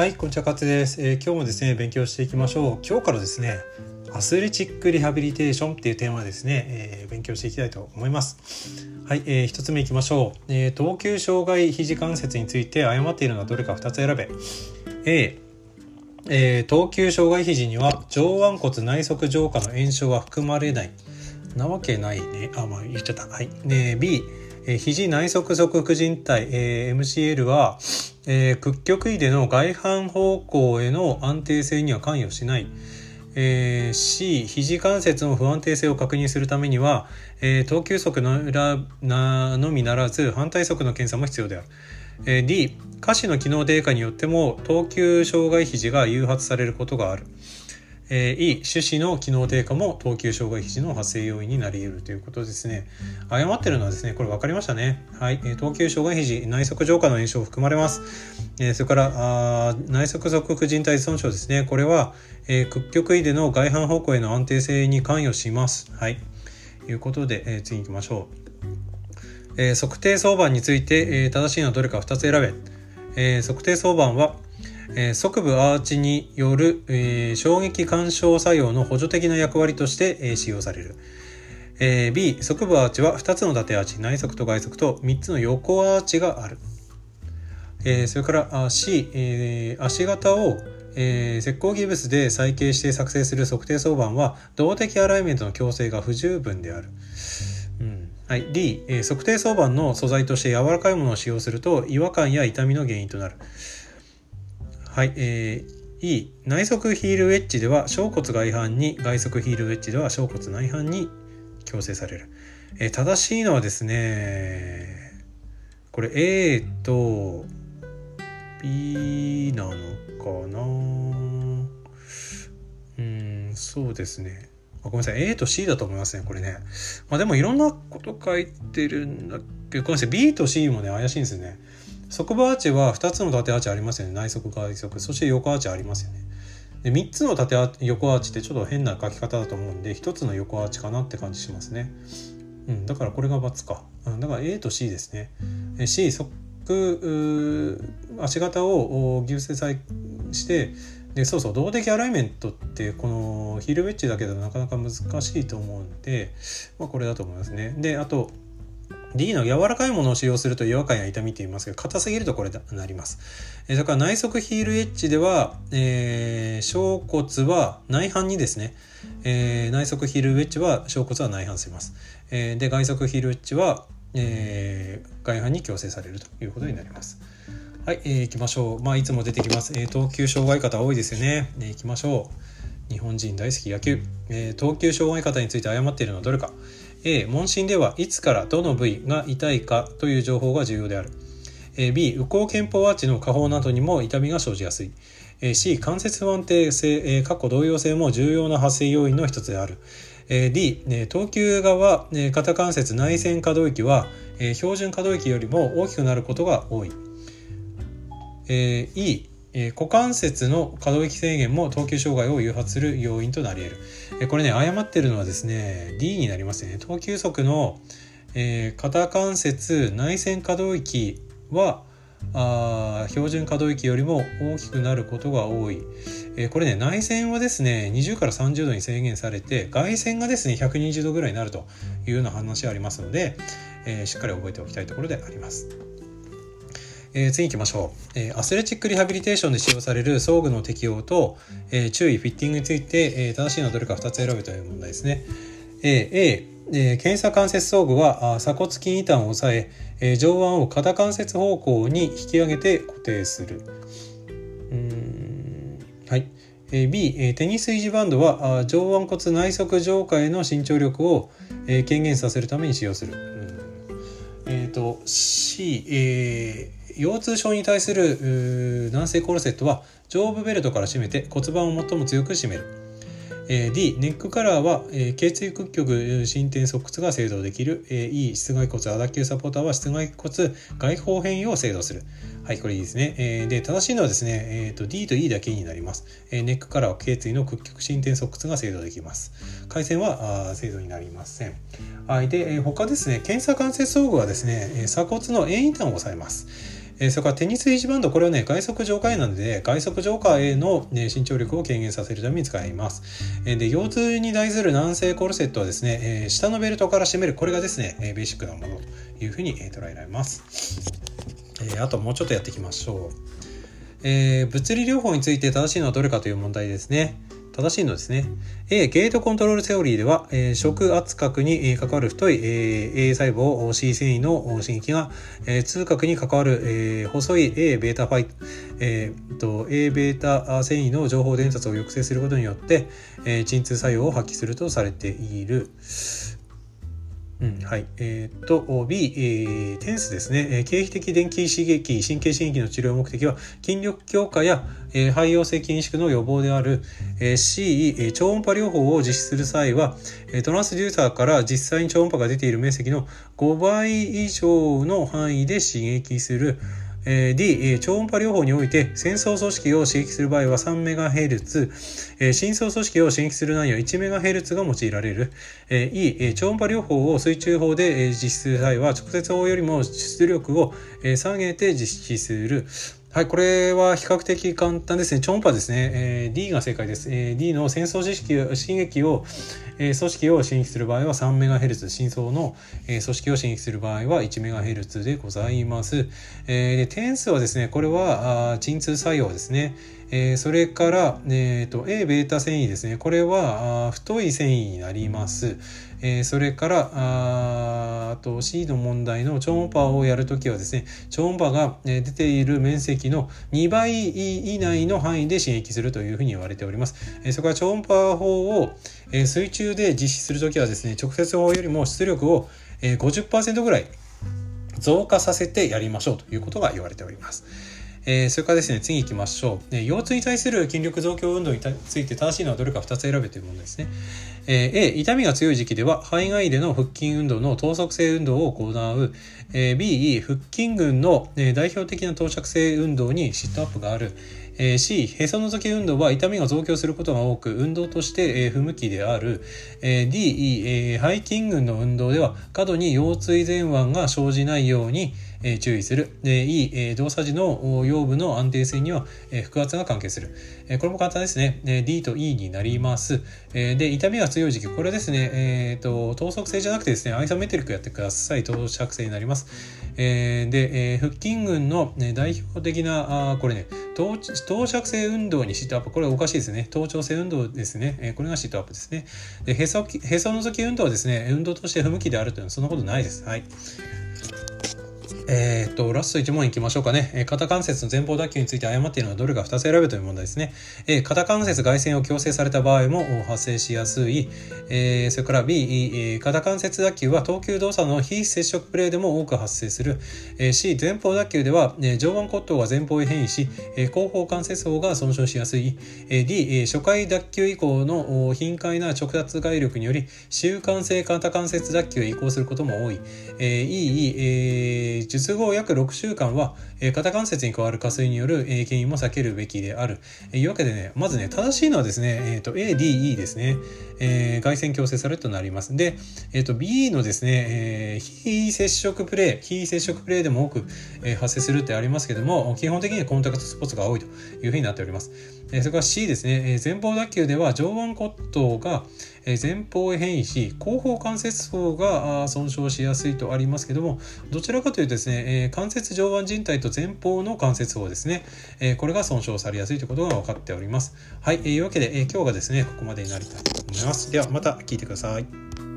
はい、こんにちは、勝です、えー、今日もですね、勉強していきましょう。今日からですね、アスレチックリハビリテーションっていうテーマですね、えー、勉強していきたいと思います。はい、えー、一つ目いきましょう。えー、投球障害肘関節について誤っているのはどれか2つ選べ。A、えー、投球障害肘には上腕骨内側上下の炎症は含まれない。なわけないね。あ、まあ言っちゃった。はい。で、B、えー、肘内側側副靭帯、えー、MCL は、えー、屈曲位での外反方向への安定性には関与しない。えー、C、肘関節の不安定性を確認するためには、えー、投球速ののみならず反対速の検査も必要である。えー、D、下肢の機能低下によっても等級障害肘が誘発されることがある。えー、E、種子の機能低下も投球障害肘の発生要因になり得るということですね。誤ってるのはですね、これ分かりましたね。はい。えー、投球障害肘、内側浄化の炎症含まれます。えー、それから、あ内側側副靭帯損傷ですね。これは、え、屈曲位での外反方向への安定性に関与します。はい。ということで、えー、次行きましょう。えー、測定相場について、え、正しいのはどれか2つ選べ。えー、測定相場は、えー、側部アーチによる、え、衝撃干渉作用の補助的な役割として、え、使用される。え、B、側部アーチは2つの縦アーチ、内側と外側と3つの横アーチがある。え、それからあ C、え、足型を、え、石膏ギブスで再形して作成する測定相板は動的アライメントの矯正が不十分である。うんはい、D、え、測定相板の素材として柔らかいものを使用すると違和感や痛みの原因となる。はい、えー、E 内側ヒールウェッジでは小骨外反に外側ヒールウェッジでは小骨内反に矯正される、えー、正しいのはですねこれ A と B なのかな？うんそうですね。ごめんなさい。A と C だと思いますねこれね。まあでもいろんなこと書いてるんだけどごめんなさい。B と C もね怪しいんですよね。側部アーチは2つの縦アーチありますよね。内側外側。そして横アーチありますよね。で3つの縦横アーチってちょっと変な書き方だと思うんで1つの横アーチかなって感じしますね、うん、だからこれが×か、うん、だから A と C ですね。C 側足型を牛成裁してでそうそう動的アライメントってこのヒールウェッジだけだとなかなか難しいと思うんで、まあ、これだと思いますね。であと D の柔らかいものを使用すると違和感や痛みって言いますけど、硬すぎるとこれになります。えー、それから内側ヒールエッジでは、えー、小骨は内反にですね、えー、内側ヒールエッジは小骨は内反します。えー、で、外側ヒールエッジは、えー、外反に矯正されるということになります。はい、えー、行きましょう。まあ、いつも出てきます。えー、投球障害方多いですよね。ね行きましょう。日本人大好き野球。えー、投球障害方について誤っているのはどれか。A. 問診ではいつからどの部位が痛いかという情報が重要である。B. 右向肩方アーチの下方などにも痛みが生じやすい。C. 関節不安定性過去動揺性も重要な発生要因の一つである。D. 投球側肩関節内旋可動域は標準可動域よりも大きくなることが多い。E. えー、股関節の可動域制限も投球障害を誘発する要因となり得る。えー、これね、誤ってるのはですね、D になりますね。投球速の、えー、肩関節内旋可動域はあ標準可動域よりも大きくなることが多い。えー、これね、内旋はですね、20から30度に制限されて、外旋がですね、120度ぐらいになるというような話ありますので、えー、しっかり覚えておきたいところであります。えー、次行きましょう、えー、アスレチックリハビリテーションで使用される装具の適用と、えー、注意フィッティングについて、えー、正しいのはどれか2つ選べという問題ですね、えー、A えー、検査関節装具は鎖骨筋異端を抑ええー、上腕を肩関節方向に引き上げて固定する。うんはい、えー、B、えー、テニス維持バンドは上腕骨内側上下への伸長力を、えー、軽減させるために使用する、えっ、ー、と C、えー腰痛症に対する軟性コルセットは上部ベルトから締めて骨盤を最も強く締めるえ。D、ネックカラーは、えー、頸椎屈曲進展側屈が制動できる。えー、E、室外骨アダキューサポーターは室外骨外方変異を制動する。はい、これいいですね。えー、で、正しいのはですね、えーと、D と E だけになります。えー、ネックカラーは頸椎の屈曲進展側屈が制動できます。回線はあ制動になりません。はい、で、えー、他ですね、検査関節装具はですね、鎖骨の遠位端を抑えます。え、それからテニス維持バンド、これはね、外側上下なので、外側上下への、ね、伸長力を軽減させるために使います。え、で、腰痛に対する軟性コルセットはですね、え、下のベルトから締める、これがですね、えベーシックなものというふうに、え捉えられます。えあともうちょっとやっていきましょう。え物理療法について正しいのはどれかという問題ですね。正しいのですね。A、ゲートコントロールセオリーでは、えー、食圧核に関わる太い、えー、A 細胞 C 繊維の刺激が、えー、痛覚に関わる、え、細い A ベータファイト、えー、と A ベータ繊維の情報伝達を抑制することによって、え、鎮痛作用を発揮するとされている。うん、はい。えー、っと、B、えー、テンスですね。えー、経皮的電気刺激、神経刺激の治療目的は、筋力強化や、えー、肺陽性筋萎縮の予防である。えー、C、えー、超音波療法を実施する際は、えー、トランスデューサーから実際に超音波が出ている面積の5倍以上の範囲で刺激する。え D、超音波療法において、戦争組織を刺激する場合は 3MHz、え深層組織を刺激する内容 1MHz が用いられる。え E、超音波療法を水中法で実施する際は、直接法よりも出力を下げて実施する。はい、これは比較的簡単ですね。超音波ですね。えー、D が正解です。えー、D の戦争知識刺激を、えー、組織を刺激する場合は 3MHz、真相の、えー、組織を刺激する場合は 1MHz でございます。えー、で点数はですね、これは鎮痛作用ですね。えー、それから、えーと、A ベータ繊維ですね。これはあ太い繊維になります。えー、それからあと C の問題の超音波をやるときはですね超音波が出ている面積の2倍以内の範囲で刺激するというふうに言われております。えー、それから超音波法を、えー、水中で実施するときはですね直接法よりも出力を、えー、50%ぐらい増加させてやりましょうということが言われております。えー、それからですね、次行きましょう。え、腰痛に対する筋力増強運動について正しいのはどれか2つ選べというものですね。えー、A、痛みが強い時期では、肺外での腹筋運動の等速性運動を行う。えー、B、腹筋群の、え、代表的な等着性運動にシットアップがある。えー、C、へそのぞき運動は痛みが増強することが多く、運動として、えー、不向きである。えー、D、えー、背筋群の運動では、過度に腰椎前腕が生じないように、え注意する。で、E、え動作時の腰部の安定性には、え腹圧が関係する。えこれも簡単ですね。え D と E になります。えで、痛みが強い時期、これですね、え、ー、と、等速性じゃなくてですね、アイソメトリックやってください。等尺性になります。えー、で、えー、腹筋群の、ね、代表的な、あこれね、等等尺性運動にシートアップ。これおかしいですね。頭頂性運動ですね。え、これがシートアップですね。で、へそ、へそのぞき運動はですね、運動として不向きであるというのはそんなことないです。はい。えー、っと、ラスト1問いきましょうかね。えー、肩関節の前方脱臼について誤っているのはどれか2つ選べという問題ですね。えー、肩関節外旋を強制された場合も発生しやすい。えー、それから B、えー、肩関節脱臼は投球動作の非接触プレーでも多く発生する。えー、C、前方脱臼では、えー、上腕骨頭が前方へ変異し、えー、後方関節包が損傷しやすい。えー、D、えー、初回脱臼以降の頻回な直達外力により、習慣性肩関節脱臼へ移行することも多い。えー、E、えー、術後約6週間は、え肩関節に加わる下垂による、原因も避けるべきである。えいうわけでね、まずね、正しいのはですね、え、ー、と、A、D、E ですね。えー、外旋強制されとなります。で、え、ー、と、B のですね、えー、非接触プレイ、非接触プレイでも多く、え、発生するってありますけども、基本的にコンタクトスポーツが多いというふうになっております。え、それから C ですね、え、前方脱臼では上腕骨頭が、え、前方へ変異し、後方関節層が損傷しやすいとありますけども、どちらかというとですね、え、関節上腕靭帯と前方の関節層ですね、え、これが損傷されやすいということが分かっております。はい、えー、いうわけで、え、今日がですね、ここまでになりたいと思います。ではまた聞いてください。